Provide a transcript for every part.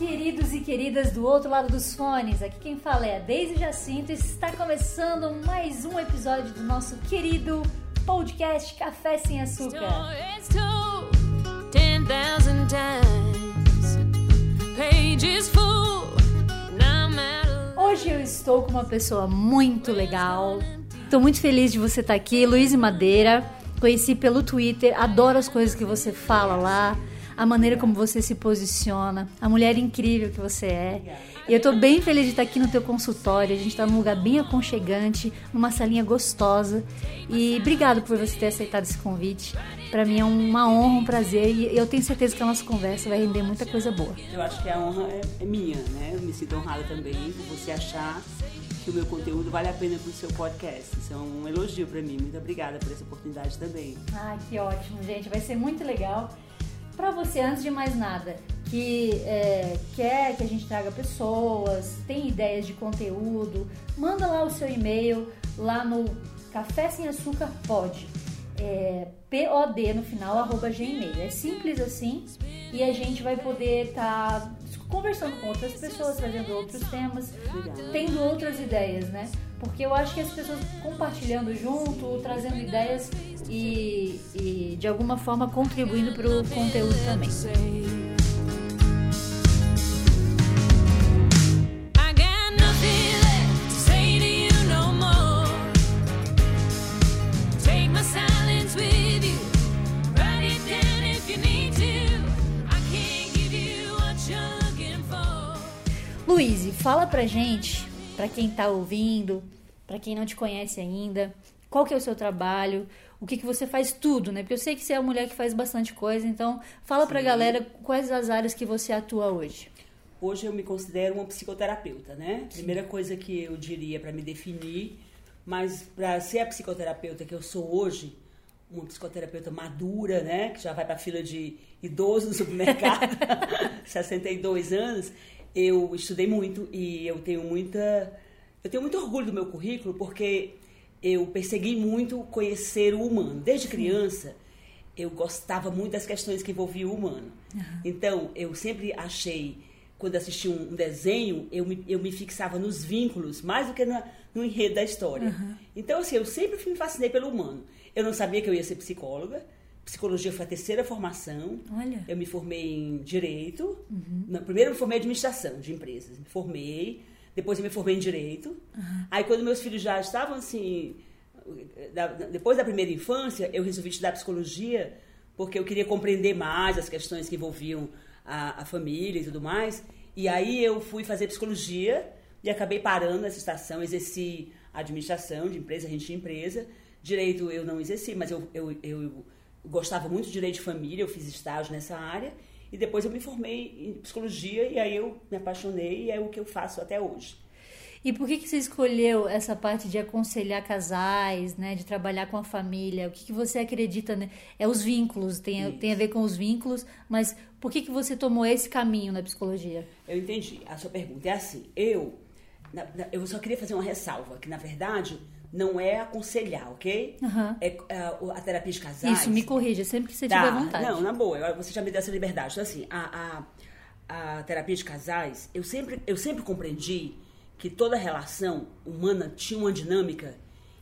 Queridos e queridas do outro lado dos fones, aqui quem fala é a Deise Jacinto e está começando mais um episódio do nosso querido podcast Café Sem Açúcar. Hoje eu estou com uma pessoa muito legal. Estou muito feliz de você estar aqui, Luiz Madeira. Conheci pelo Twitter, adoro as coisas que você fala lá a maneira como você se posiciona, a mulher incrível que você é. E eu estou bem feliz de estar aqui no teu consultório. A gente está num lugar bem aconchegante, numa salinha gostosa. E obrigado por você ter aceitado esse convite. Para mim é uma honra, um prazer e eu tenho certeza que a nossa conversa vai render muita coisa boa. Eu acho que a honra é, é minha, né? Eu me sinto honrada também por você achar que o meu conteúdo vale a pena para o seu podcast. Isso é um elogio para mim. Muito obrigada por essa oportunidade também. Ah, que ótimo, gente. Vai ser muito legal para você, antes de mais nada, que é, quer que a gente traga pessoas, tem ideias de conteúdo, manda lá o seu e-mail lá no café sem açúcar pode. É, POD no final, arroba gmail. É simples assim e a gente vai poder estar tá conversando com outras pessoas, trazendo outros temas, tendo outras ideias, né? Porque eu acho que as pessoas compartilhando junto, trazendo ideias e, e de alguma forma contribuindo para o conteúdo também. Fala pra gente, pra quem tá ouvindo, pra quem não te conhece ainda, qual que é o seu trabalho, o que, que você faz tudo, né? Porque eu sei que você é uma mulher que faz bastante coisa, então fala Sim. pra galera quais as áreas que você atua hoje. Hoje eu me considero uma psicoterapeuta, né? Sim. Primeira coisa que eu diria para me definir, mas para ser a psicoterapeuta que eu sou hoje, uma psicoterapeuta madura, né? Que já vai para fila de idoso no supermercado, 62 anos, eu estudei muito e eu tenho muita eu tenho muito orgulho do meu currículo porque eu persegui muito conhecer o humano. Desde criança, eu gostava muito das questões que envolviam o humano. Uhum. Então, eu sempre achei, quando assisti um, desenho, eu me, eu me fixava nos vínculos, mais do que no, no enredo da história. Uhum. Então, assim, eu sempre me fascinei pelo humano. Eu não sabia que eu ia ser psicóloga. Psicologia foi a terceira formação. Olha. Eu me formei em Direito. Uhum. primeiro eu me formei em Administração de Empresas. Me formei depois eu me formei em direito. Uhum. Aí quando meus filhos já estavam assim, da, depois da primeira infância, eu resolvi estudar psicologia porque eu queria compreender mais as questões que envolviam a, a família e tudo mais. E aí eu fui fazer psicologia e acabei parando nessa estação, exerci administração de empresa, gente de empresa. Direito eu não exerci, mas eu, eu, eu gostava muito de direito de família, eu fiz estágio nessa área. E depois eu me formei em psicologia e aí eu me apaixonei e é o que eu faço até hoje. E por que, que você escolheu essa parte de aconselhar casais, né, de trabalhar com a família? O que, que você acredita? Né? É os vínculos, tem, a, tem a ver com os vínculos, mas por que, que você tomou esse caminho na psicologia? Eu entendi. A sua pergunta é assim: eu, na, na, eu só queria fazer uma ressalva, que na verdade não é aconselhar, ok? Uhum. É, a, a, terapia de casais. Isso, me corrija, sempre que você tá. tiver vontade. Não, na boa, você já me deu essa liberdade. Então, assim, a, a, a terapia de casais, eu sempre, eu sempre compreendi que toda relação humana tinha uma dinâmica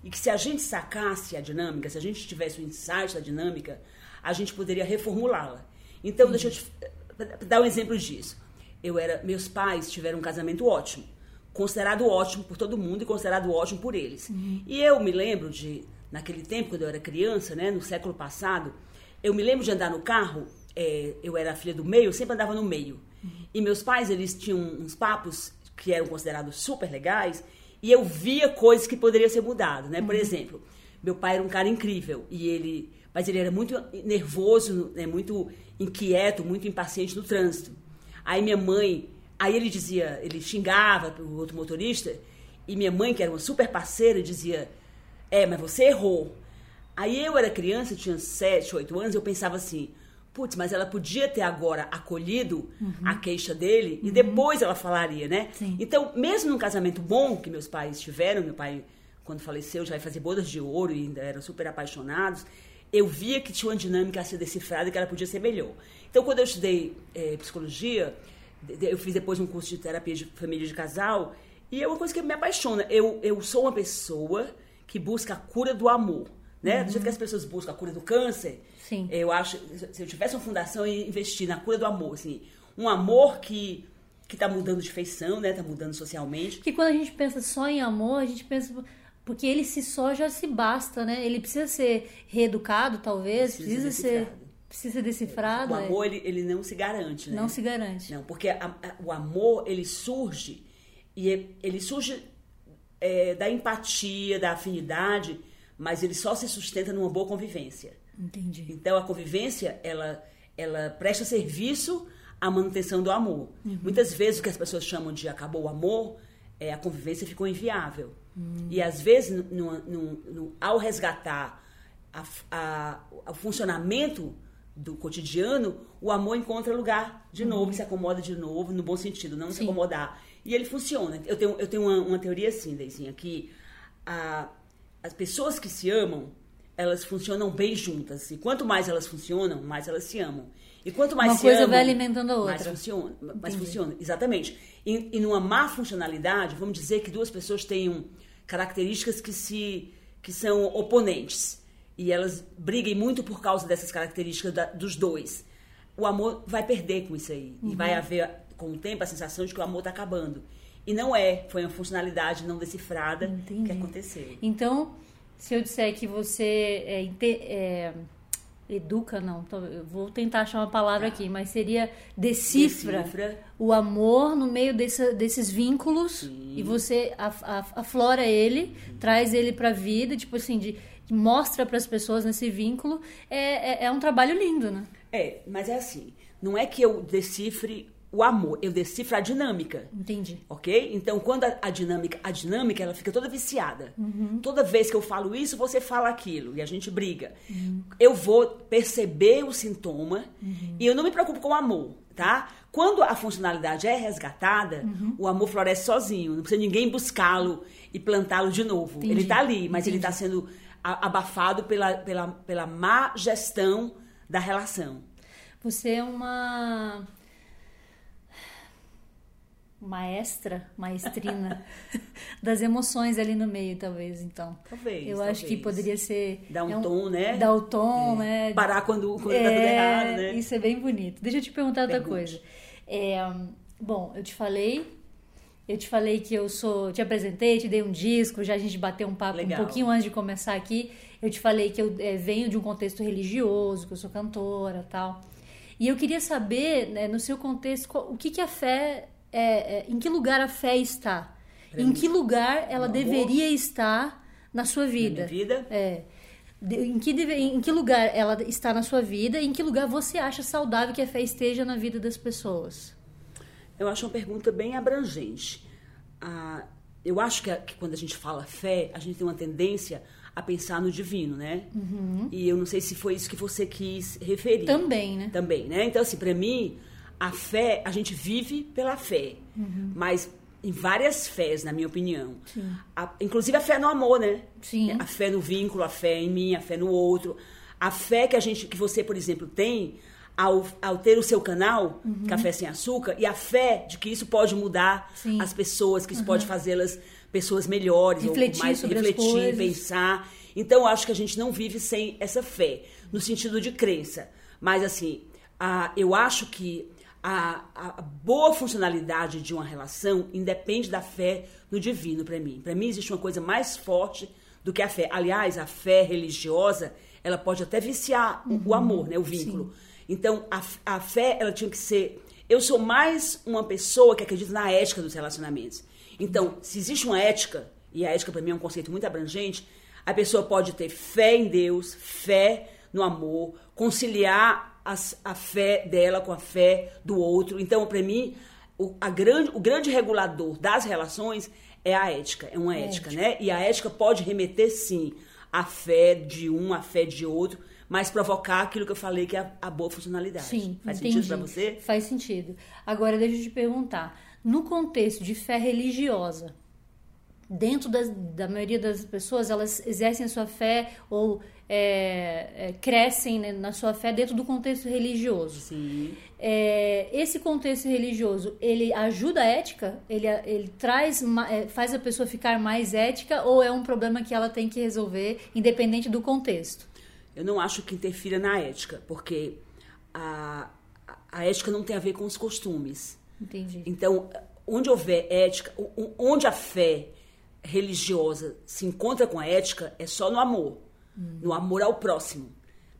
e que se a gente sacasse a dinâmica, se a gente tivesse o insight da dinâmica, a gente poderia reformulá-la. Então, uhum. deixa eu te dar um exemplo disso. Eu era, meus pais tiveram um casamento ótimo considerado ótimo por todo mundo e considerado ótimo por eles. Uhum. E eu me lembro de, naquele tempo, quando eu era criança, né, no século passado, eu me lembro de andar no carro, é, eu era filha do meio, eu sempre andava no meio. Uhum. E meus pais, eles tinham uns papos que eram considerados super legais, e eu via coisas que poderiam ser mudadas, né? Por uhum. exemplo, meu pai era um cara incrível, e ele, mas ele era muito nervoso, né, muito inquieto, muito impaciente no trânsito. Aí minha mãe Aí ele dizia, ele xingava o outro motorista, e minha mãe, que era uma super parceira, dizia: É, mas você errou. Aí eu era criança, tinha 7, 8 anos, eu pensava assim: Putz, mas ela podia ter agora acolhido uhum. a queixa dele uhum. e depois ela falaria, né? Sim. Então, mesmo num casamento bom que meus pais tiveram, meu pai, quando faleceu, já ia fazer bodas de ouro e ainda eram super apaixonados, eu via que tinha uma dinâmica a ser decifrada e que ela podia ser melhor. Então, quando eu estudei é, psicologia, Eu fiz depois um curso de terapia de família de casal e é uma coisa que me apaixona. Eu, eu sou uma pessoa que busca a cura do amor. Né? Uhum. Do jeito que as pessoas buscam a cura do câncer, Sim. eu acho, se eu tivesse uma fundação, ia investir na cura do amor. Assim, um amor que que está mudando de feição, né? Está mudando socialmente. Porque quando a gente pensa só em amor, a gente pensa porque ele se só já se basta, né? Ele precisa ser reeducado, talvez, precisa, precisa ser precisa ser decifrado. O é. amor é. ele, ele não se garante, né? Não se garante. Não, porque a, a, o amor ele surge e é, ele surge é, da empatia, da afinidade, mas ele só se sustenta numa boa convivência. Entendi. Então a convivência ela ela presta serviço à manutenção do amor. Uhum. Muitas vezes o que as pessoas chamam de acabou o amor, é, a convivência ficou inviável. Uhum. E às vezes, no, no, no, ao resgatar a, a, o funcionamento do cotidiano, o amor encontra lugar de novo, uhum. se acomoda de novo, no bom sentido, não Sim. se acomodar. E ele funciona. Eu tenho, eu tenho uma, uma teoria assim, Deizinha, que a, as pessoas que se amam, elas funcionam bem juntas. E quanto mais elas funcionam, mais elas se amam. E quanto mais Uma se coisa amam, vai alimentando a outra. Mais funciona. Mais funciona, exatamente. E, e numa má funcionalidade, vamos dizer que duas pessoas tenham características que se que são oponentes e elas briguem muito por causa dessas características da, dos dois. O amor vai perder com isso aí. Uhum. E vai haver, com o tempo, a sensação de que o amor está acabando. E não é. Foi uma funcionalidade não decifrada Entendi. que aconteceu. Então, se eu disser que você é, é, educa, não, vou tentar achar uma palavra ah. aqui, mas seria decifra, decifra, o amor no meio desse, desses vínculos Sim. e você aflora ele, traz ele para a vida, tipo assim, de, mostra para as pessoas nesse vínculo. É, é, é um trabalho lindo, né? É, mas é assim, não é que eu decifre o amor, eu decifro a dinâmica. Entendi. Ok? Então, quando a, a dinâmica, a dinâmica, ela fica toda viciada. Uhum. Toda vez que eu falo isso, você fala aquilo e a gente briga. Uhum. Eu vou perceber o sintoma uhum. e eu não me preocupo com o amor, tá? Quando a funcionalidade é resgatada, uhum. o amor floresce sozinho. Não precisa ninguém buscá-lo e plantá-lo de novo. Entendi. Ele está ali, mas Entendi. ele está sendo abafado pela, pela, pela má gestão da relação. Você é uma maestra, maestrina das emoções ali no meio, talvez, então. Talvez. Eu talvez. acho que poderia ser. Dar um, é um tom, né? Dar o tom, é. né? Parar quando, quando é, tá tudo errado, né? Isso é bem bonito. Deixa eu te perguntar outra coisa. É, bom, eu te falei. Eu te falei que eu sou. Te apresentei, te dei um disco, já a gente bateu um papo Legal. um pouquinho antes de começar aqui. Eu te falei que eu é, venho de um contexto religioso, que eu sou cantora tal. E eu queria saber, né, no seu contexto, o que, que a fé é, é, em que lugar a fé está? Em mim. que lugar ela deveria estar na sua vida? Na minha vida? É. Em que, deve, em que lugar ela está na sua vida e em que lugar você acha saudável que a fé esteja na vida das pessoas? Eu acho uma pergunta bem abrangente. Ah, eu acho que, que, quando a gente fala fé, a gente tem uma tendência a pensar no divino, né? Uhum. E eu não sei se foi isso que você quis referir. Também, né? Também, né? Então, assim, para mim, a fé, a gente vive pela fé. Uhum. Mas em várias fés, na minha opinião. A, inclusive a fé no amor, né? Sim. A fé no vínculo, a fé em mim, a fé no outro. A fé que a gente, que você, por exemplo, tem ao, ao ter o seu canal, uhum. Café Sem Açúcar, e a fé de que isso pode mudar Sim. as pessoas, que isso uhum. pode fazê-las pessoas melhores, refletir ou mais refletir, pensar. Então, acho que a gente não vive sem essa fé, no sentido de crença. Mas, assim, a, eu acho que a, a, boa funcionalidade de uma relação independe da fé no divino para mim. Para mim existe uma coisa mais forte do que a fé. Aliás, a fé religiosa, ela pode até viciar uhum. o amor, né, o vínculo. Sim. Então, a, a fé, ela tinha que ser... Eu sou mais uma pessoa que acredita na ética dos relacionamentos. Então, se existe uma ética, e a ética para mim é um conceito muito abrangente, a pessoa pode ter fé em Deus, fé no amor, conciliar a, a fé dela com a fé do outro. Então, para mim, o, a grande, o grande regulador das relações é a ética, é uma ética, ética, né? E a ética pode remeter, sim, à fé de um, à fé de outro, mas provocar aquilo que eu falei que é a, boa funcionalidade. Sim, Faz entendi. sentido para você? Faz sentido. Agora, deixa eu te perguntar, no contexto de fé religiosa, dentro das, da maioria das pessoas, elas exercem a sua fé ou é, é, crescem né, na sua fé dentro do contexto religioso. Sim. É, esse contexto religioso, ele ajuda a ética? Ele, ele traz, é, faz a pessoa ficar mais ética ou é um problema que ela tem que resolver independente do contexto? Eu não acho que interfira na ética, porque a, a ética não tem a ver com os costumes. Entendi. Então, onde houver ética, onde a fé religiosa se encontra com a ética, é só no amor. Hum. No amor ao próximo.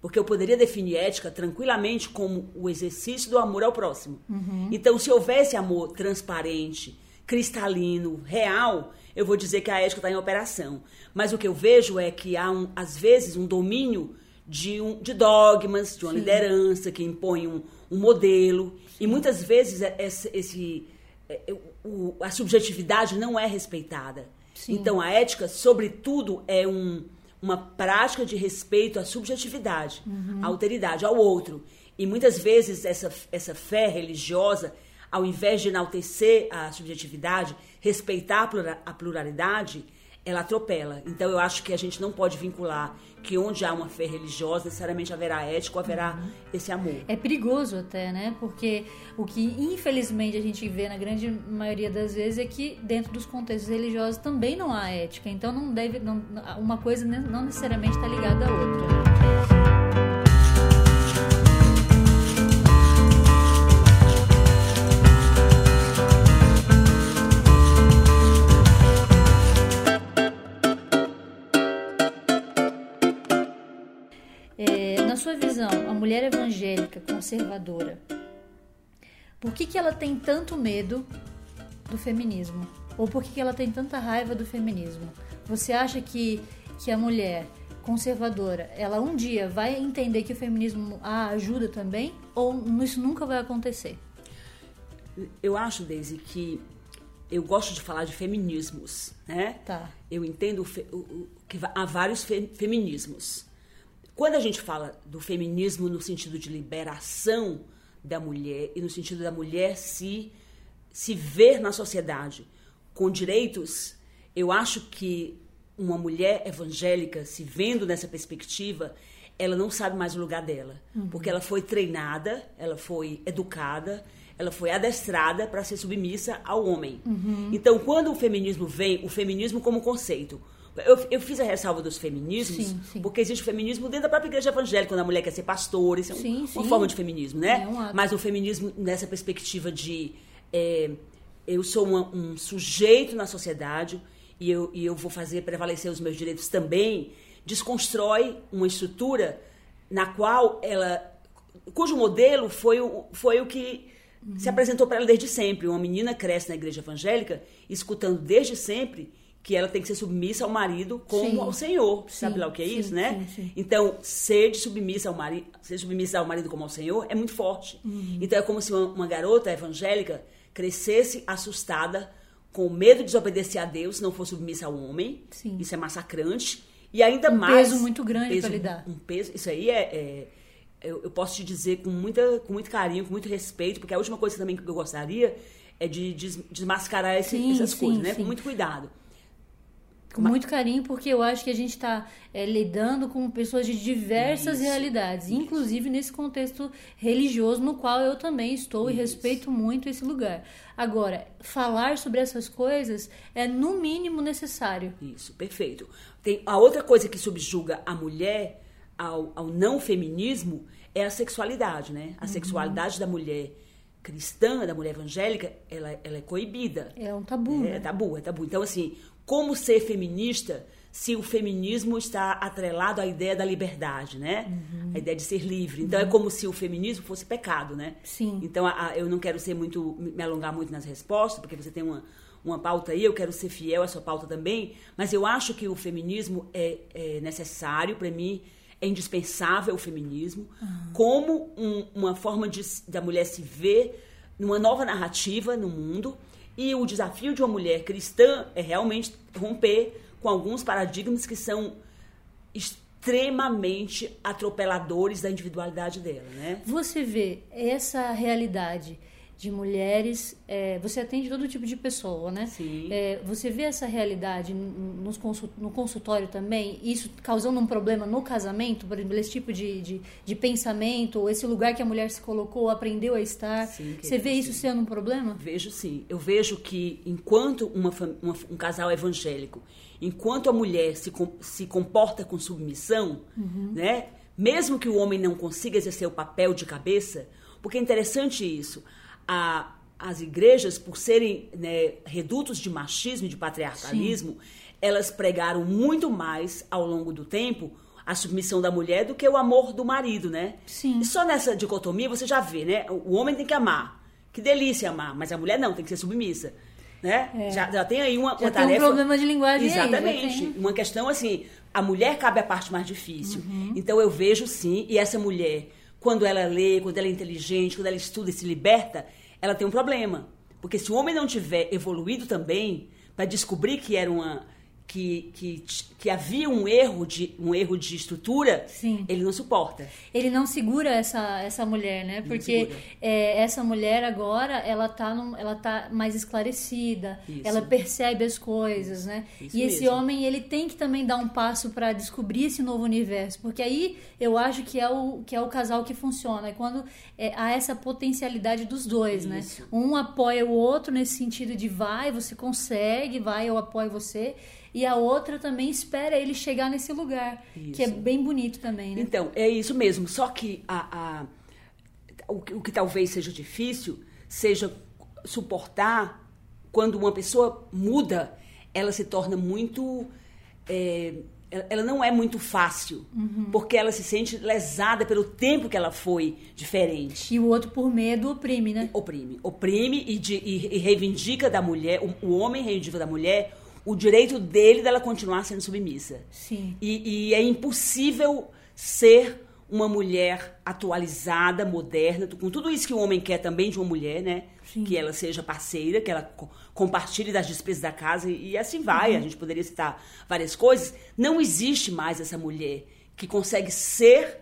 Porque eu poderia definir ética tranquilamente como o exercício do amor ao próximo. Uhum. Então, se houvesse amor transparente, cristalino, real, eu vou dizer que a ética está em operação. Mas o que eu vejo é que há, um, às vezes, um domínio de, um, de dogmas, de uma Sim. liderança que impõe um, um modelo. Sim. E muitas vezes é, esse, esse é, o, a subjetividade não é respeitada. Sim. Então, a ética, sobretudo, é um uma prática de respeito à subjetividade, uhum. à alteridade, ao outro. E muitas vezes essa, essa fé religiosa, ao invés de enaltecer a subjetividade, respeitar a pluralidade, ela atropela. Então eu acho que a gente não pode vincular que onde há uma fé religiosa, necessariamente haverá ética ou haverá uhum. esse amor. É perigoso até, né? Porque o que infelizmente a gente vê na grande maioria das vezes é que dentro dos contextos religiosos também não há ética. Então não deve, não, uma coisa não necessariamente está ligada à outra. Sua visão, a mulher evangélica conservadora, por que, que ela tem tanto medo do feminismo? Ou por que, que ela tem tanta raiva do feminismo? Você acha que, que a mulher conservadora, ela um dia vai entender que o feminismo a ajuda também? Ou isso nunca vai acontecer? Eu acho, Daisy, que eu gosto de falar de feminismos, né? Tá. Eu entendo que há vários feminismos. Quando a gente fala do feminismo no sentido de liberação da mulher e no sentido da mulher se, se ver na sociedade com direitos, eu acho que uma mulher evangélica se vendo nessa perspectiva, ela não sabe mais o lugar dela, uhum. porque ela foi treinada, ela foi educada, ela foi adestrada para ser submissa ao homem. Uhum. Então, quando o feminismo vem, o feminismo como conceito, eu, eu fiz a ressalva dos feminismos, sim, sim. porque existe o feminismo dentro da própria igreja evangélica, quando a mulher quer ser pastora, isso é sim, uma forma de feminismo, né? É um Mas o feminismo nessa perspectiva de é, eu sou uma, um sujeito na sociedade e eu, e eu vou fazer prevalecer os meus direitos também, desconstrói uma estrutura na qual ela. cujo modelo foi o, foi o que uhum. se apresentou para ela desde sempre. Uma menina cresce na igreja evangélica, escutando desde sempre que ela tem que ser submissa ao marido como sim. ao Senhor. Sim, Sabe lá o que é sim, isso, né? Então, ser de submissa ao marido, ser submissa ao marido como ao Senhor é muito forte. Uhum. Então é como se uma, uma, garota evangélica crescesse assustada, com medo de desobedecer a Deus, se não for submissa ao homem. Isso é massacrante. E ainda um mais. Um peso muito grande peso, para lidar. Um peso. Isso aí é, é eu, eu, posso te dizer com, muita, com muito carinho, com muito respeito, porque a última coisa também que eu gostaria é de des, desmascarar esse, essas coisas, né? Com muito cuidado. Com muito carinho, porque eu acho que a gente está é, lidando com pessoas de diversas isso, realidades, isso. inclusive nesse contexto religioso no qual eu também estou isso. e respeito muito esse lugar. Agora, falar sobre essas coisas é no mínimo necessário. Isso, perfeito. Tem a outra coisa que subjuga a mulher ao, ao não feminismo é a sexualidade, né? A uhum. sexualidade da mulher cristã, da mulher evangélica, ela, ela é coibida. É um tabu. É, né? é tabu, é tabu. Então, assim, como ser feminista se o feminismo está atrelado à ideia da liberdade, né? Uhum. A ideia de ser livre. Então, uhum. é como se o feminismo fosse pecado, né? Sim. Então, a, a, eu não quero ser muito, me alongar muito nas respostas, porque você tem uma, uma pauta aí, eu quero ser fiel à sua pauta também, mas eu acho que o feminismo é, é necessário para mim, é indispensável o feminismo, uhum. como um, uma forma de, da mulher se ver numa nova narrativa no mundo, e o desafio de uma mulher cristã é realmente romper com alguns paradigmas que são extremamente atropeladores da individualidade dela, né? Você vê essa realidade de mulheres. É, você atende todo tipo de pessoa, né? Sim. É, você vê essa realidade nos consult, no consultório também? Isso causando um problema no casamento? Por exemplo, esse tipo de, de, de pensamento, esse lugar que a mulher se colocou, aprendeu a estar. Sim, você vê sim. isso sendo um problema? Vejo sim. Eu vejo que enquanto uma, uma- um casal evangélico, enquanto a mulher se, com- se comporta com submissão, né? Mesmo que o homem não consiga exercer o papel de cabeça, porque é interessante isso. A- as igrejas, por serem né, redutos de machismo e de patriarcalismo, elas pregaram muito mais ao longo do tempo a submissão da mulher do que o amor do marido, né? Sim. E só nessa dicotomia você já vê, né? O homem tem que amar. Que delícia amar, mas a mulher não, tem que ser submissa. Né? Já, já tem aí uma, É. Já uma tem um tarefa. problema de linguagem aí, Exatamente. tem. Uma questão assim, a mulher cabe a parte mais difícil. Uhum. Então eu vejo sim, e essa mulher, quando ela lê, quando ela é inteligente, quando ela estuda e se liberta, ela tem um problema. Porque se o homem não tiver evoluído também, para descobrir que era uma. Que, que, que havia um erro de um erro de estrutura, Sim. ele não suporta. Ele não segura essa, essa mulher, né? Porque é, essa mulher agora, ela tá, num- ela tá mais esclarecida, Isso. ela percebe as coisas, né? Isso e esse mesmo. homem, ele tem que também dar um passo para descobrir esse novo universo, porque aí eu acho que é o, que é o casal que funciona, é quando é, há essa potencialidade dos dois, né? Isso. Um apoia o outro nesse sentido de vai, você consegue, vai, eu apoio você. E a outra também espera ele chegar nesse lugar, que é Isso. bem bonito também, né? Então, é isso mesmo. Só que a, a- o, que- o que talvez seja difícil seja suportar quando uma pessoa muda, ela se torna muito. é, ela não é muito fácil, porque ela se sente lesada pelo tempo que ela foi diferente. E o outro, por medo, oprime, né? Oprime. Oprime e, de- e- e reivindica da mulher, o, o homem reivindica da mulher o direito dele dela continuar sendo submissa. Sim. E, e é impossível ser uma mulher atualizada, moderna, com tudo isso que o homem quer também de uma mulher, né? Sim. Que ela seja parceira, que ela co- compartilhe das despesas da casa e, e assim vai. Uhum. A gente poderia citar várias coisas. Não existe mais essa mulher que consegue ser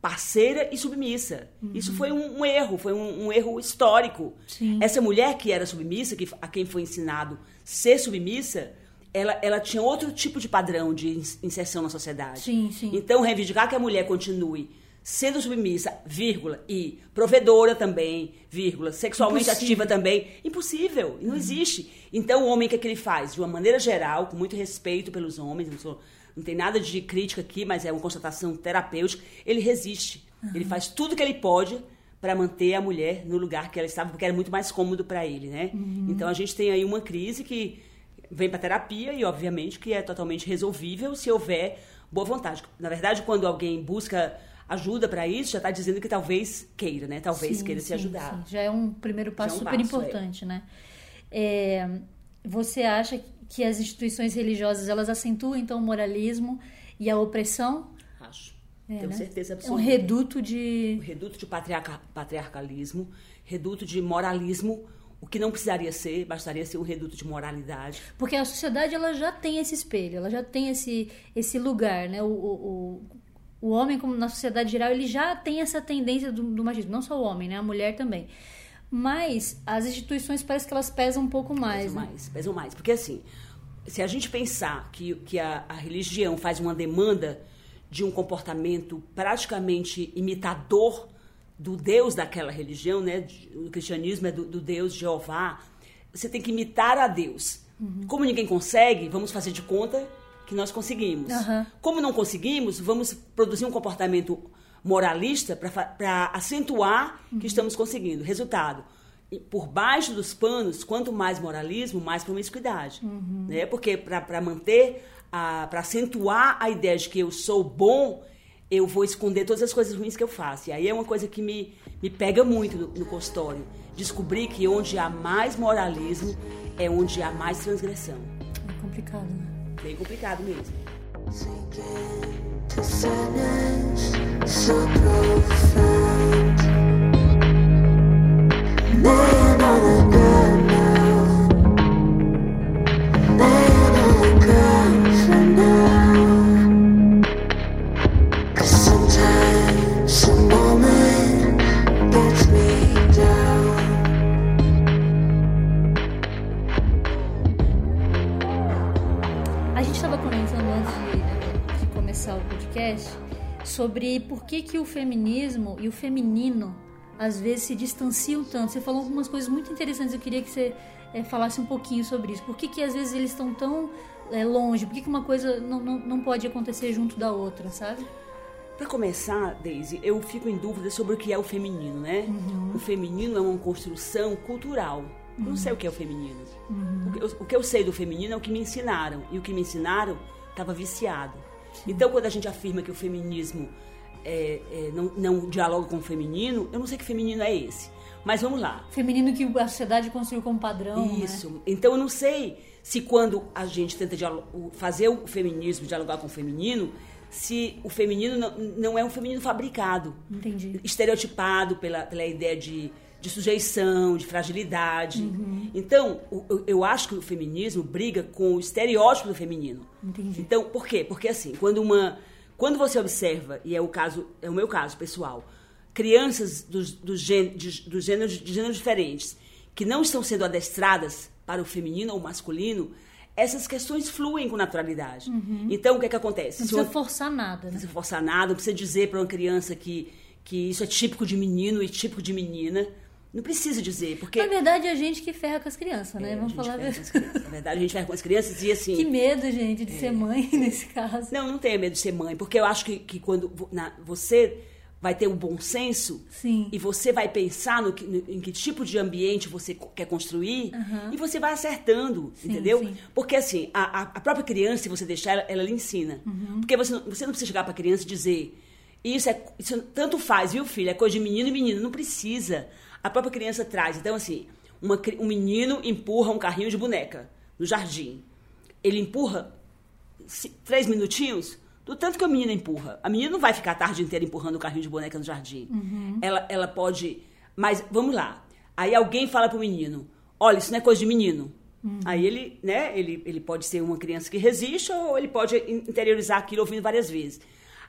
parceira e submissa. Isso foi um, um erro, foi um, um erro histórico. Sim. Essa mulher que era submissa, que, a quem foi ensinado ser submissa, ela, ela tinha outro tipo de padrão de ins- inserção na sociedade. Sim, sim. Então, reivindicar que a mulher continue sendo submissa, vírgula, e provedora também, vírgula, sexualmente Impossível. ativa também, impossível, não existe. Então, o homem, o que, é que ele faz? De uma maneira geral, com muito respeito pelos homens, não, sou- não tem nada de crítica aqui, mas é uma constatação terapêutica, ele resiste. Ele faz tudo que ele pode para manter a mulher no lugar que ela estava, porque era muito mais cômodo para ele, né? Então, a gente tem aí uma crise que vem para terapia e obviamente que é totalmente resolvível se houver boa vontade. Na verdade, quando alguém busca ajuda para isso, já está dizendo que talvez queira, né? Talvez Sim, queira se sim, ajudar. sim. Já é um primeiro passo é um super passo, importante, né? É, você acha que as instituições religiosas elas acentuam então o moralismo e a opressão? Acho. É, Tenho né? certeza É um absoluta. reduto Um de reduto de patriarca- patriarcalismo, reduto de moralismo, o que não precisaria ser, bastaria ser um reduto de moralidade. porque a sociedade ela já tem esse espelho, ela já tem esse esse lugar, né? O, o, o, homem como na sociedade geral ele já tem essa tendência do, do machismo, não só o homem, né? A mulher também. Mas as instituições parece que elas pesam um pouco mais, pesam né? mais, pesam mais. Porque assim, se a gente pensar que, que a, a religião faz uma demanda de um comportamento praticamente imitador do Deus daquela religião, né? O cristianismo é do, do Deus Jeová. Você tem que imitar a Deus. Como ninguém consegue, vamos fazer de conta que nós conseguimos. Aham. Como não conseguimos, vamos produzir um comportamento moralista para acentuar que estamos conseguindo. Resultado, por baixo dos panos, quanto mais moralismo, mais promiscuidade. Né? Porque para manter, para acentuar a ideia de que eu sou bom, eu vou esconder todas as coisas ruins que eu faço. E aí é uma coisa que me, me pega muito no, no consultório. Descobrir que onde há mais moralismo é onde há mais transgressão. É complicado, né? Bem complicado mesmo. Por que, que o feminismo e o feminino às vezes se distanciam tanto. Você falou algumas coisas muito interessantes, eu queria que você eh, falasse um pouquinho sobre isso. Por que, que às vezes eles estão tão eh, longe? Por que, que uma coisa não, não, não pode acontecer junto da outra, sabe? Para começar, Daisy, eu fico em dúvida sobre o que é o feminino, né? O feminino é uma construção cultural. Eu não sei o que é o feminino. O, que eu, o que eu sei do feminino é o que me ensinaram. E o que me ensinaram estava viciado. Então, quando a gente afirma que o feminismo é, é, não, não dialoga com o feminino, eu não sei que feminino é esse. Mas vamos lá. Feminino que a sociedade construiu como padrão. né? Isso. Então eu não sei se quando a gente tenta fazer o feminismo dialogar com o feminino, se o feminino não, não é um feminino fabricado, Entendi. estereotipado pela, pela ideia de, de sujeição, de fragilidade. Uhum. Então, eu, eu acho que o feminismo briga com o estereótipo do feminino. Entendi. Então, por quê? Porque assim, quando uma quando você observa, e é o caso, é o meu caso pessoal, crianças dos, dos, gê- de, gêneros, de gêneros diferentes que não estão sendo adestradas para o feminino ou masculino, essas questões fluem com naturalidade. Então, o que é que acontece? Uhum. Não Se precisa uma- forçar nada, não né? precisa forçar nada, não precisa dizer para uma criança que, que isso é típico de menino e típico de menina. Não precisa dizer, porque. Na verdade, é a gente que ferra com as crianças, né? É, Vamos falar ferra verdade. crianças. Na verdade, a gente vai com as crianças e assim. Que medo, gente, de ser mãe nesse caso. Não, não tenha medo de ser mãe, porque eu acho que, que quando na- você vai ter o bom senso Sim. e você vai pensar no que, no- em que tipo de ambiente você quer construir e você vai acertando, Sim, entendeu? sim. Porque assim, a, a- a própria criança, se você deixar ela, ela lhe ensina. Uhum. Porque você não, você não precisa chegar para a criança e dizer isso é isso tanto faz, viu, filho? É coisa de menino e menina. Não precisa. A própria criança traz. Então, assim, uma um menino empurra um carrinho de boneca no jardim. Ele empurra três minutinhos, do tanto que a menina empurra. A menina não vai ficar a tarde inteira empurrando o carrinho de boneca no jardim. Ela, ela pode. Mas vamos lá. Aí alguém fala pro menino: olha, isso não é coisa de menino. Aí ele, né, ele, ele pode ser uma criança que resiste ou ele pode in- interiorizar aquilo ouvindo várias vezes.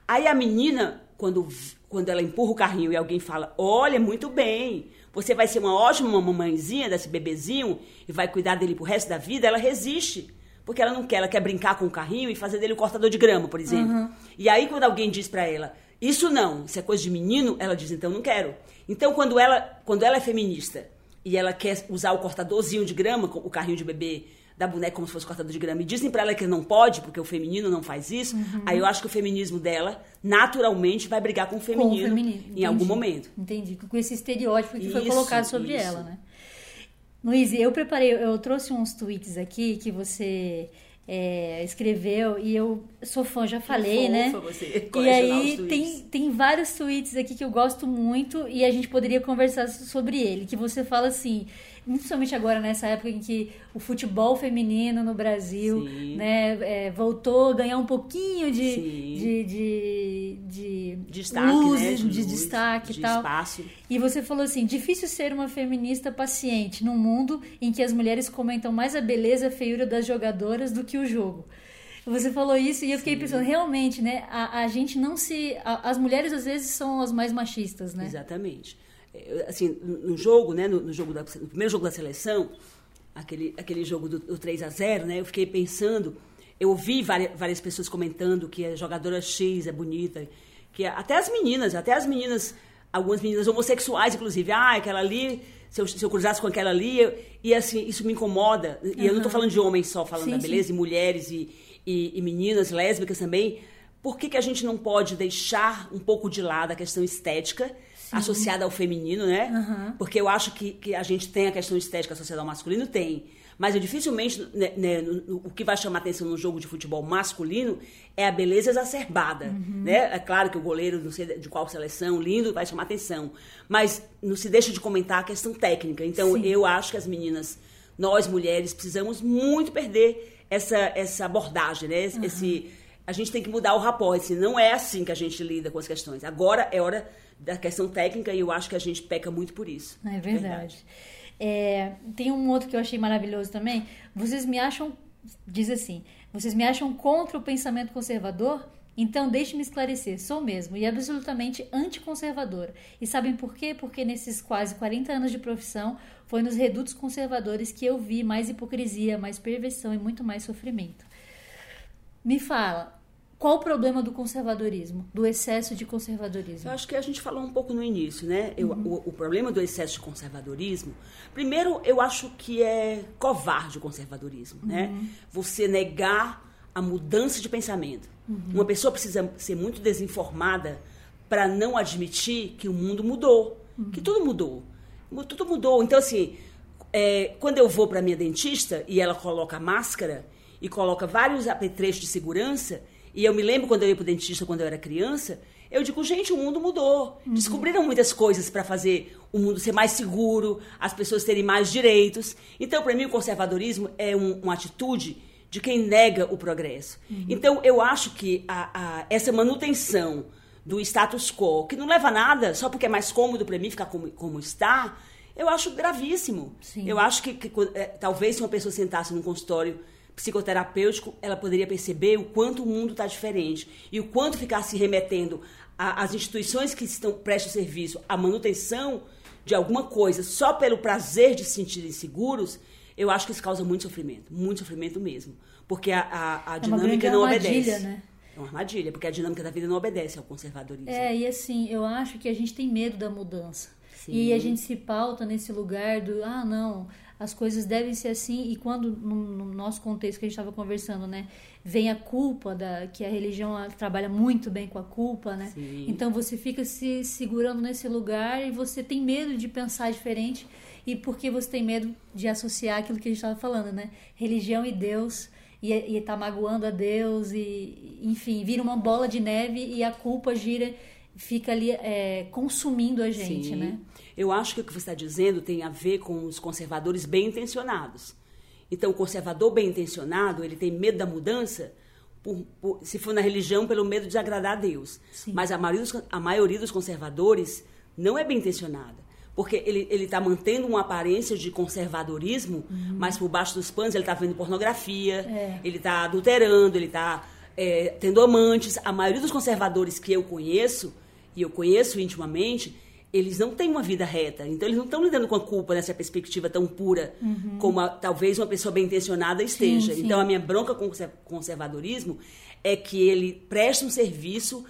Aí a menina, quando, quando ela empurra o carrinho e alguém fala: Olha, muito bem, você vai ser uma ótima mamãezinha desse bebezinho e vai cuidar dele pro resto da vida, ela resiste. Porque ela não quer, ela quer brincar com o carrinho e fazer dele um cortador de grama, por exemplo. E aí, quando alguém diz pra ela, isso não, isso é coisa de menino, ela diz, então não quero. Então, quando ela, quando ela é feminista e ela quer usar o cortadorzinho de grama, o carrinho de bebê da boneca como se fosse cortador de grama, e dizem pra ela que não pode, porque o feminino não faz isso, aí eu acho que o feminismo dela, naturalmente, vai brigar com o Com o feminino, feminino. em Entendi. algum momento. Entendi. Com esse estereótipo que foi Isso, colocado sobre isso. ela, né? Luiz, eu preparei, eu trouxe uns tweets aqui que você é, escreveu e eu sou fã, já falei, né? você E aí tem, tem vários tweets aqui que eu gosto muito e a gente poderia conversar sobre ele. Que você fala assim, principalmente agora nessa época em que o futebol feminino no Brasil Sim. né, é, voltou a ganhar um pouquinho de, Sim. de, de, de Destaque, luz, né? de, luz, destaque de e tal. espaço. E você falou assim: difícil ser uma feminista paciente num mundo em que as mulheres comentam mais a beleza e a feiura das jogadoras do que o jogo. Você falou isso e eu fiquei pensando, realmente, né? A, a gente não se. a- as mulheres às vezes são as mais machistas, né? Exatamente. É, Assim, no jogo, né, no, jogo da, no primeiro jogo da seleção, aquele, aquele jogo do, do 3 a 0 né, eu fiquei pensando, eu ouvi várias, várias pessoas comentando que a jogadora X é bonita, que até as meninas, até as meninas, algumas meninas homossexuais, inclusive, ah, aquela ali, se eu, se eu cruzasse com aquela ali, eu- e assim, isso me incomoda. E eu não estou falando de homens só, falando Sim, da beleza, e mulheres e, e, e meninas lésbicas também. Por que, que a gente não pode deixar um pouco de lado a questão estética associada ao feminino, né? Porque eu acho que, que a gente tem a questão estética associada ao masculino, tem. Mas eu dificilmente, né, né, o que vai chamar atenção num jogo de futebol masculino é a beleza exacerbada, né? É claro que o goleiro, não sei de qual seleção, lindo, vai chamar atenção. Mas não se deixa de comentar a questão técnica. Então, Sim. eu acho que as meninas, nós mulheres, precisamos muito perder essa, essa abordagem, né? Esse- Esse, a gente tem que mudar o rapport. Assim, não é assim que a gente lida com as questões. Agora é hora da questão técnica e eu acho que a gente peca muito por isso. É verdade. É, tem um outro que eu achei maravilhoso também. Vocês me acham, diz assim, vocês me acham contra o pensamento conservador? Então deixe-me esclarecer, sou mesmo e absolutamente anticonservadora. E sabem por quê? Porque nesses quase 40 anos de profissão foi nos redutos conservadores que eu vi mais hipocrisia, mais perversão e muito mais sofrimento. Me fala, Qual o problema do conservadorismo, do excesso de conservadorismo? Eu acho que a gente falou um pouco no início, né? Eu, o, o problema do excesso de conservadorismo, primeiro, eu acho que é covarde o conservadorismo, né? Você negar a mudança de pensamento. Uma pessoa precisa ser muito desinformada para não admitir que o mundo mudou, que tudo mudou. Mu- Tudo mudou. Então, assim, é, quando eu vou para minha dentista e ela coloca máscara e coloca vários apetrechos de segurança, e eu me lembro quando eu ia para o dentista quando eu era criança, eu digo, gente, o mundo mudou. Descobriram muitas coisas para fazer o mundo ser mais seguro, as pessoas terem mais direitos. Então, para mim, o conservadorismo é um- uma atitude de quem nega o progresso. Então, eu acho que a- a- essa manutenção do status quo, que não leva a nada, só porque é mais cômodo para mim ficar como, como está, eu acho gravíssimo. Sim. Eu acho que, que, é, talvez se uma pessoa sentasse num consultório psicoterapêutico, ela poderia perceber o quanto o mundo está diferente e o quanto ficar se remetendo às instituições que estão prestam serviço à manutenção de alguma coisa só pelo prazer de se sentirem seguros, eu acho que isso causa muito sofrimento, muito sofrimento mesmo, porque a, a, a É uma dinâmica grande não armadilha, obedece. né? É uma armadilha, porque a dinâmica da vida não obedece ao conservadorismo. É, e assim, eu acho que a gente tem medo da mudança. Sim. E a gente se pauta nesse lugar do, ah, não, as coisas devem ser assim. E quando, no, no nosso contexto que a gente estava conversando, né, vem a culpa, da, que a religião trabalha muito bem com a culpa, né? Sim. Então você fica se segurando nesse lugar e você tem medo de pensar diferente. E porque você tem medo de associar aquilo que a gente estava falando, né? Religião e Deus. E, e tá magoando a Deus e enfim vira uma bola de neve e a culpa gira fica ali é, consumindo a gente Sim. né Eu acho que o que você está dizendo tem a ver com os conservadores bem intencionados. Então, o conservador bem intencionado, ele tem medo da mudança, por- por- se for na religião, pelo medo de agradar a Deus. Sim. Mas a maioria, dos, a maioria dos conservadores não é bem intencionada. Porque ele está mantendo uma aparência de conservadorismo, mas por baixo dos panos ele está vendo pornografia, Uhum. É. ele está adulterando, ele está tendo amantes. A maioria dos conservadores que eu conheço, e eu conheço intimamente, eles não têm uma vida reta. Então, eles não estão lidando com a culpa nessa perspectiva tão pura como a- talvez uma pessoa bem intencionada esteja. Uhum. sim. Então, a minha bronca com o conser- conservadorismo é que ele presta um serviço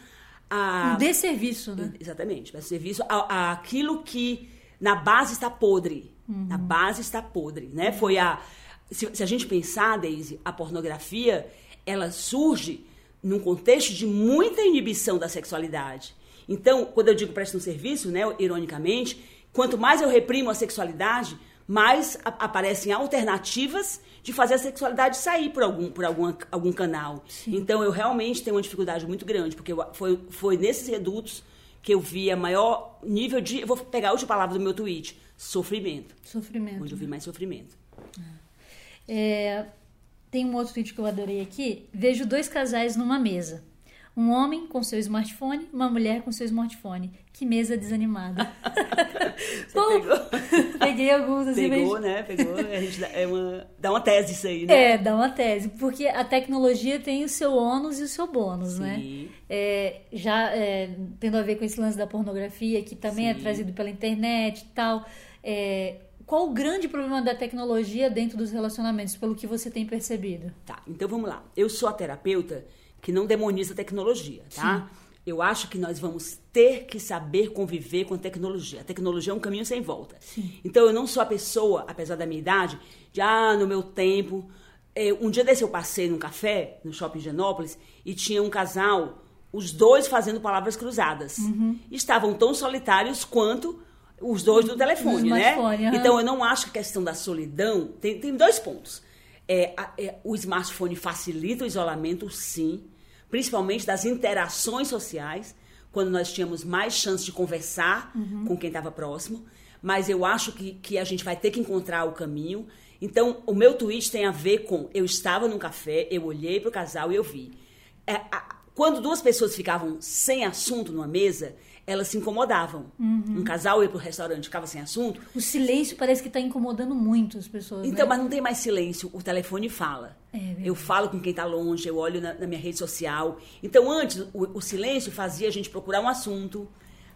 a. um desserviço né Exatamente, presta serviço a, a aquilo que na base está podre. Uhum. Na base está podre, né? Foi a se, se a gente pensar, Daisy, a pornografia, ela surge num contexto de muita inibição da sexualidade. Então, quando eu digo presta um serviço, né, ironicamente, quanto mais eu reprimo a sexualidade, mais aparecem alternativas de fazer a sexualidade sair por algum, por alguma, algum canal. Então, eu realmente tenho uma dificuldade muito grande, porque eu- foi, foi nesses redutos que eu vi a maior nível de. Eu vou pegar a última palavra do meu tweet: sofrimento. sofrimento Onde eu vi mais sofrimento. É, tem um outro vídeo que eu adorei aqui. Vejo dois casais numa mesa. Um homem com seu smartphone, uma mulher com seu smartphone. Que mesa desanimada. Pegou? Peguei alguns assim, Pegou, mas- né? Pegou. A gente dá, é uma, dá uma tese isso aí, né? É, dá uma tese. Porque a tecnologia tem o seu ônus e o seu bônus, né? Sim. É, já é, tendo a ver com esse lance da pornografia, que também é Sim. trazido pela internet e tal. É, qual o grande problema da tecnologia dentro dos relacionamentos, pelo que você tem percebido? Tá, então vamos lá. Eu sou a terapeuta que não demoniza a tecnologia, tá? Eu acho que nós vamos ter que saber conviver com a tecnologia. A tecnologia é um caminho sem volta. Então eu não sou a pessoa, apesar da minha idade, de ah, no meu tempo. eh, um dia desse eu passei num café, no shopping Genópolis, e tinha um casal, os dois fazendo palavras cruzadas. Estavam tão solitários quanto os dois do telefone, né? aham. Então eu não acho que a questão da solidão. Tem, tem dois pontos. É, a- é, o smartphone facilita o isolamento, sim, principalmente das interações sociais, quando nós tínhamos mais chance de conversar Uhum. com quem estava próximo. Mas eu acho que, que a gente vai ter que encontrar o caminho. Então, o meu tweet tem a ver com: eu estava num café, eu olhei para o casal e eu vi. É, a- quando duas pessoas ficavam sem assunto numa mesa, elas se incomodavam. Uhum. Um casal ia para o restaurante ficava sem assunto, O silêncio parece que está incomodando muito as pessoas. então, né? mas não tem mais silêncio, o telefone fala. É eu falo com quem está longe, eu olho na, na minha rede social. Então, antes, o, o silêncio fazia a gente procurar um assunto,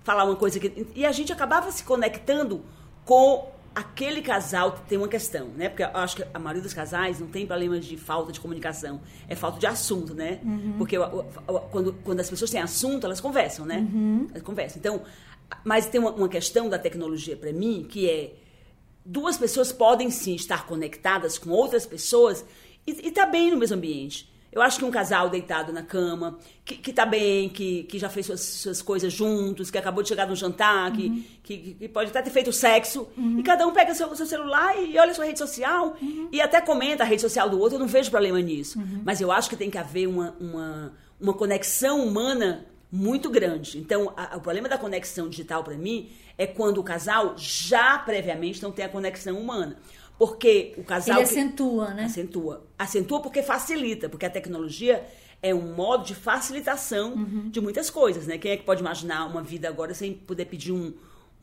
falar uma coisa que. E a gente acabava se conectando com aquele casal tem uma questão, né? Porque eu acho que a maioria dos casais não tem problemas de falta de comunicação, é falta de assunto, né? Porque o- o- o- quando, quando as pessoas têm assunto, elas conversam, né? Elas conversam. Então, mas tem uma, uma questão da tecnologia para mim que é duas pessoas podem sim estar conectadas com outras pessoas e, e tá bem no mesmo ambiente. Eu acho que um casal deitado na cama, que, que tá bem, que, que já fez suas, suas coisas juntos, que acabou de chegar no jantar, que, que, que pode até ter feito sexo, e cada um pega seu, seu celular e olha sua rede social e até comenta a rede social do outro, eu não vejo problema nisso. Mas eu acho que tem que haver uma, uma, uma conexão humana muito grande. Então, a- o problema da conexão digital para mim é quando o casal já previamente não tem a conexão humana. Porque o casal. Ele que- acentua, né? Acentua. Acentua porque facilita, porque a tecnologia é um modo de facilitação Uhum. de muitas coisas, né? Quem é que pode imaginar uma vida agora sem poder pedir um,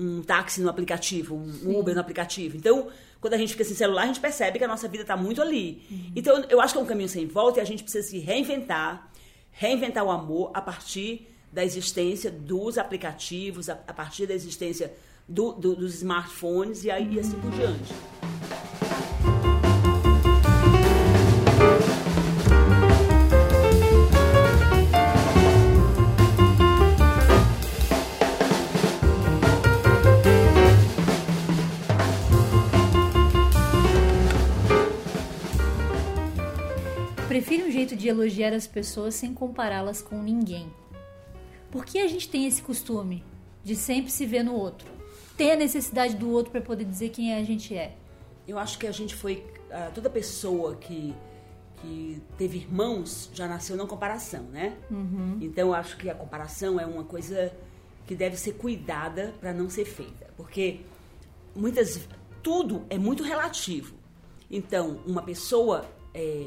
um táxi no aplicativo, um Uber no aplicativo? Então, quando a gente fica sem celular, a gente percebe que a nossa vida está muito ali. Uhum. Então, eu acho que é um caminho sem volta e a gente precisa se reinventar, reinventar o amor a partir da existência dos aplicativos, a, a partir da existência do- do- dos smartphones e, aí, e assim por diante. Prefiro um jeito de elogiar as pessoas sem compará-las com ninguém. Por que a gente tem esse costume de sempre se ver no outro? Ter a necessidade do outro para poder dizer quem a gente é? Eu acho que a gente foi. ah, toda pessoa que, que teve irmãos já nasceu na comparação, né? Então eu acho que a comparação é uma coisa que deve ser cuidada para não ser feita. Porque muitas. Tudo é muito relativo. Então, uma pessoa. é,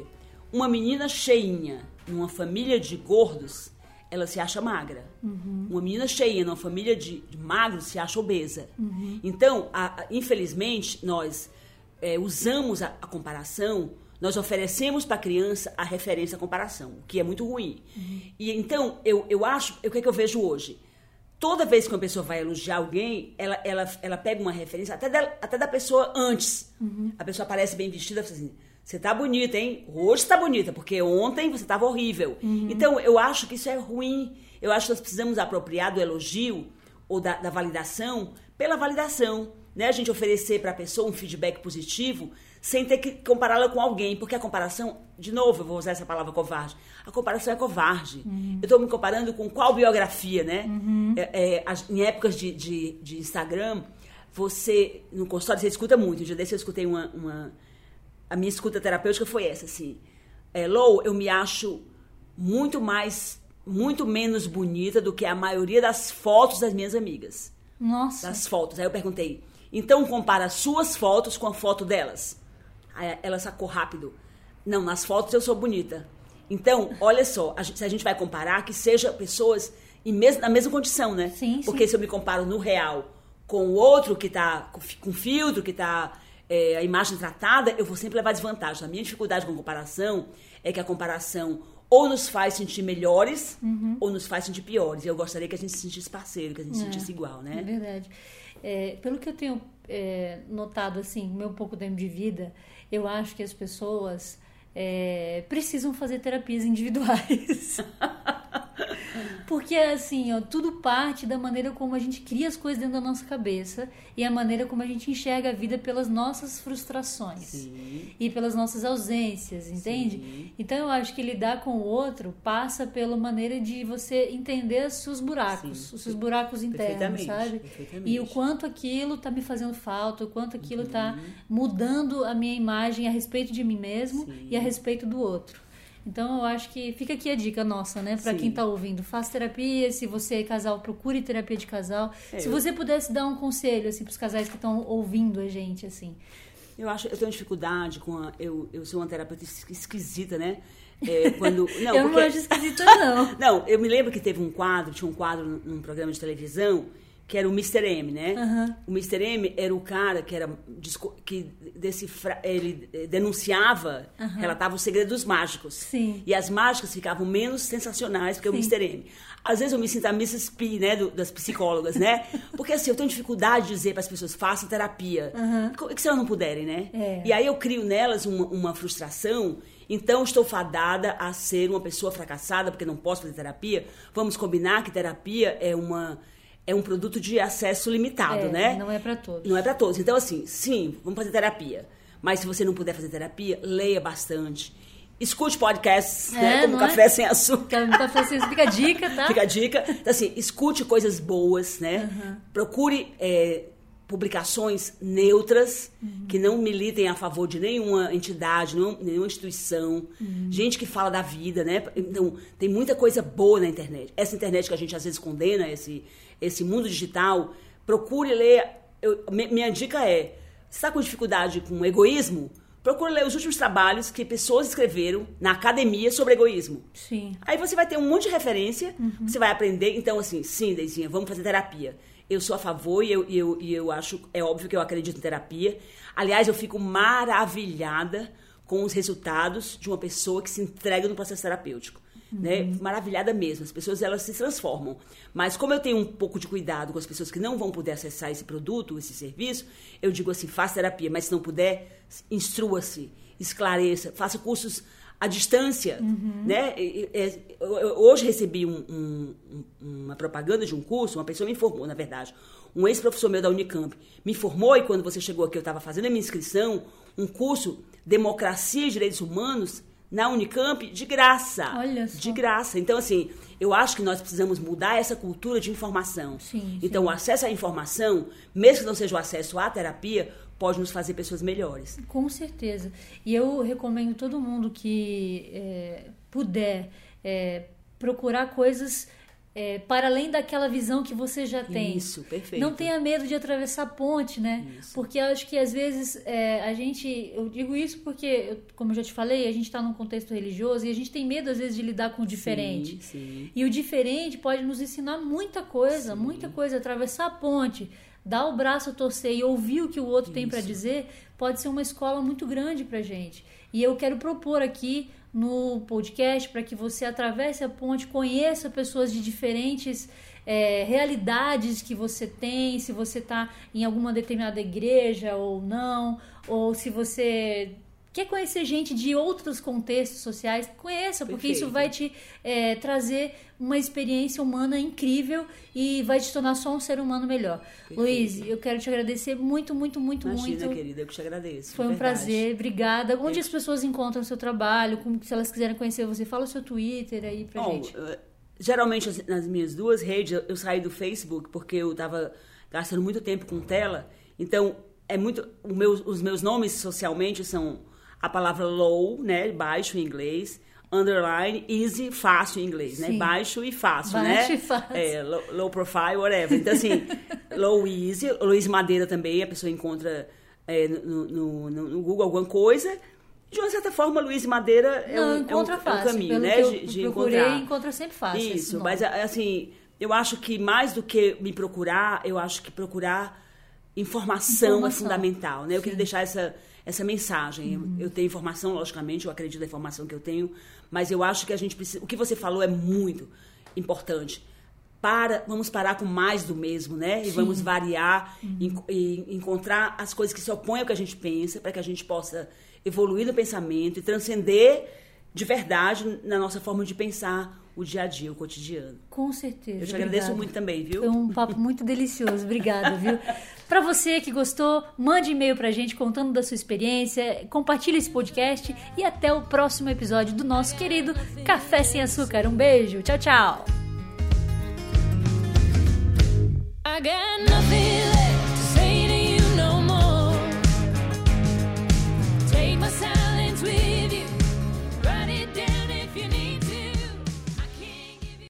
uma menina cheinha numa família de gordos, ela se acha magra. Uma menina cheinha numa família de, de magros se acha obesa. Então, a- a- infelizmente, nós é, usamos a, a comparação, nós oferecemos para a criança a referência à comparação, o que é muito ruim. E então, eu, eu acho, o que, é que eu vejo hoje? Toda vez que uma pessoa vai elogiar alguém, ela, ela, ela pega uma referência até da, até da pessoa antes. A pessoa aparece bem vestida assim: você tá bonita, hein? Hoje tá bonita, porque ontem você tava horrível. Então, eu acho que isso é ruim. Eu acho que nós precisamos apropriar do elogio ou da, da validação pela validação. Né? A gente oferecer para a pessoa um feedback positivo sem ter que compará-la com alguém. Porque a comparação, de novo, eu vou usar essa palavra covarde. A comparação é covarde. Eu estou me comparando com qual biografia, né? É, é, as- em épocas de, de, de Instagram, você, no consultório, você escuta muito. Um dia desse eu escutei uma, uma a minha escuta terapêutica foi essa, assim. É, Lou, eu me acho muito mais, muito menos bonita do que a maioria das fotos das minhas amigas. Nossa. Das fotos. Aí eu perguntei, então compara suas fotos com a foto delas. Aí ela sacou rápido. Não, nas fotos eu sou bonita. Então, olha só, a gente- se a gente vai comparar, que seja pessoas em mes- na mesma condição, né? Sim, Porque sim. se eu me comparo no real com o outro que tá com filtro, que tá é, a imagem tratada, eu vou sempre levar desvantagem. A minha dificuldade com comparação é que a comparação ou nos faz sentir melhores Uhum. ou nos faz sentir piores. E eu gostaria que a gente se sentisse parceiro, que a gente se É. sentisse igual, É né? verdade. É, pelo que eu tenho é, notado, assim, meu pouco tempo de vida, eu acho que as pessoas é, precisam fazer terapias individuais. Porque, assim, ó, tudo parte da maneira como a gente cria as coisas dentro da nossa cabeça e a maneira como a gente enxerga a vida pelas nossas frustrações Sim. e pelas nossas ausências, entende? Sim. Então eu acho que lidar com o outro passa pela maneira de você entender os seus buracos, Sim. os seus buracos internos, sabe? E o quanto aquilo tá me fazendo falta, o quanto aquilo Uhum. tá mudando a minha imagem a respeito de mim mesmo e a respeito do outro. Então eu acho que fica aqui a dica nossa, né, Pra Sim. quem tá ouvindo, faça terapia, se você é casal, procure terapia de casal. É, se eu- você pudesse dar um conselho assim pros casais que estão ouvindo a gente assim. Eu acho, eu tenho dificuldade com a, eu, eu sou uma terapeuta es- esquisita, né? É, quando, não, eu porque, não acho esquisita não. Não, eu me lembro que teve um quadro, tinha um quadro num programa de televisão que era o Mr. M, né? Aham. O Mr. M era o cara que era que decifra, ele eh, denunciava, relatava o segredo dos mágicos. Sim. E as mágicas ficavam menos sensacionais porque o Sim. Mr. M. Às vezes eu me sinto a Mrs. P, né, do- das psicólogas, né? Porque assim, eu tenho dificuldade de dizer para as pessoas, façam terapia. Co- que se elas não puderem, né? É. E aí eu crio nelas uma, uma frustração, então estou fadada a ser uma pessoa fracassada porque não posso fazer terapia. Vamos combinar que terapia é uma é um produto de acesso limitado, É, né? Não é pra todos. Não é para todos. Então, assim, sim, vamos fazer terapia. Mas se você não puder fazer terapia, leia bastante. Escute podcasts, É, né? Como não é? Café Sem Açúcar. Tá, tá, você fica a dica, tá? Fica a dica. Então, assim, escute coisas boas, né? Procure é, publicações neutras, que não militem a favor de nenhuma entidade, nenhuma instituição. Gente que fala da vida, né? Então, tem muita coisa boa na internet. Essa internet que a gente às vezes condena, esse, esse mundo digital, procure ler. eu- mi- minha dica é: você está com dificuldade com egoísmo? Procure ler os últimos trabalhos que pessoas escreveram na academia sobre egoísmo. Sim. Aí você vai ter um monte de referência, você vai aprender. Então, assim, sim, Deizinha, vamos fazer terapia. Eu sou a favor e eu, e eu, e eu acho, é óbvio que eu acredito em terapia. Aliás, eu fico maravilhada com os resultados de uma pessoa que se entrega no processo terapêutico. Né? Maravilhada mesmo. As pessoas elas se transformam. Mas como eu tenho um pouco de cuidado com as pessoas que não vão poder acessar esse produto, esse serviço, eu digo assim, faça terapia, mas se não puder, instrua-se, esclareça, faça cursos à distância, né? E- e- é, Hoje recebi um- um- uma propaganda de um curso, uma pessoa me informou, na verdade, um ex-professor meu da Unicamp me informou e quando você chegou aqui eu estava fazendo a minha inscrição, um curso Democracia e Direitos Humanos na Unicamp de graça. Olha só. De graça. Então, assim, eu acho que nós precisamos mudar essa cultura de informação. Sim, então, sim. o acesso à informação, mesmo que não seja o acesso à terapia, pode nos fazer pessoas melhores. Com certeza. E eu recomendo todo mundo que é, puder é, procurar coisas é, para além daquela visão que você já tem. Isso, perfeito. Não tenha medo de atravessar a ponte, né? Isso. Porque eu acho que às vezes é, a gente. Eu digo isso porque, eu- como eu já te falei, a gente está num contexto religioso e a gente tem medo às vezes de lidar com o diferente. Sim, sim. E o diferente pode nos ensinar muita coisa, muita coisa. Atravessar a ponte, dar o braço a torcer e ouvir o que o outro tem para dizer, pode ser uma escola muito grande pra gente. E eu quero propor aqui no podcast para que você atravesse a ponte, conheça pessoas de diferentes é, realidades que você tem, se você está em alguma determinada igreja ou não, ou se você quer conhecer gente de outros contextos sociais, conheça, porque isso Perfeito. vai te é, trazer uma experiência humana incrível e vai te tornar só um ser humano melhor. Luiz, eu quero te agradecer muito, muito, muito, Imagina, muito. querida, eu que te agradeço. Foi um de verdade. prazer, obrigada. Onde as pessoas encontram o seu trabalho? Como, se elas quiserem conhecer você, fala o seu Twitter aí pra Bom, gente. eh, geralmente as- nas minhas duas redes eu- saí do Facebook porque eu estava gastando muito tempo com tela. Então, é muito meu- os meus nomes socialmente são a palavra low, né, baixo em inglês, underline, easy, fácil em inglês, né? Sim. Baixo e fácil, né? Baixo e fácil. É, low, low profile, whatever. Então, assim, low easy, Luiz Madeira também, a pessoa encontra é, no, no- no- Google alguma coisa. De uma certa forma, Luiz Madeira é, Não, um, é um- encontra é um fácil. caminho, Pelo né? que eu de, de procurei, encontrar. encontra sempre fácil. Isso, mas assim, eu acho que mais do que me procurar, eu acho que procurar informação, Informação. é fundamental, né? Eu Sim. Queria deixar essa, essa mensagem. Eu, eu tenho informação, logicamente, eu acredito na informação que eu tenho, mas eu acho que a gente precisa. O que você falou é muito importante. Para, vamos parar com mais do mesmo, né? E vamos variar Uhum. en- e encontrar as coisas que se opõem ao que a gente pensa, para que a gente possa evoluir no pensamento e transcender de verdade na nossa forma de pensar o dia a dia, o cotidiano. Com certeza. Eu te agradeço obrigada. muito também, viu? Foi um papo muito delicioso, obrigada, viu? Para você que gostou, mande e-mail pra gente contando da sua experiência, compartilhe esse podcast e até o próximo episódio do nosso querido Café Sem Açúcar. Um beijo, tchau, tchau! myself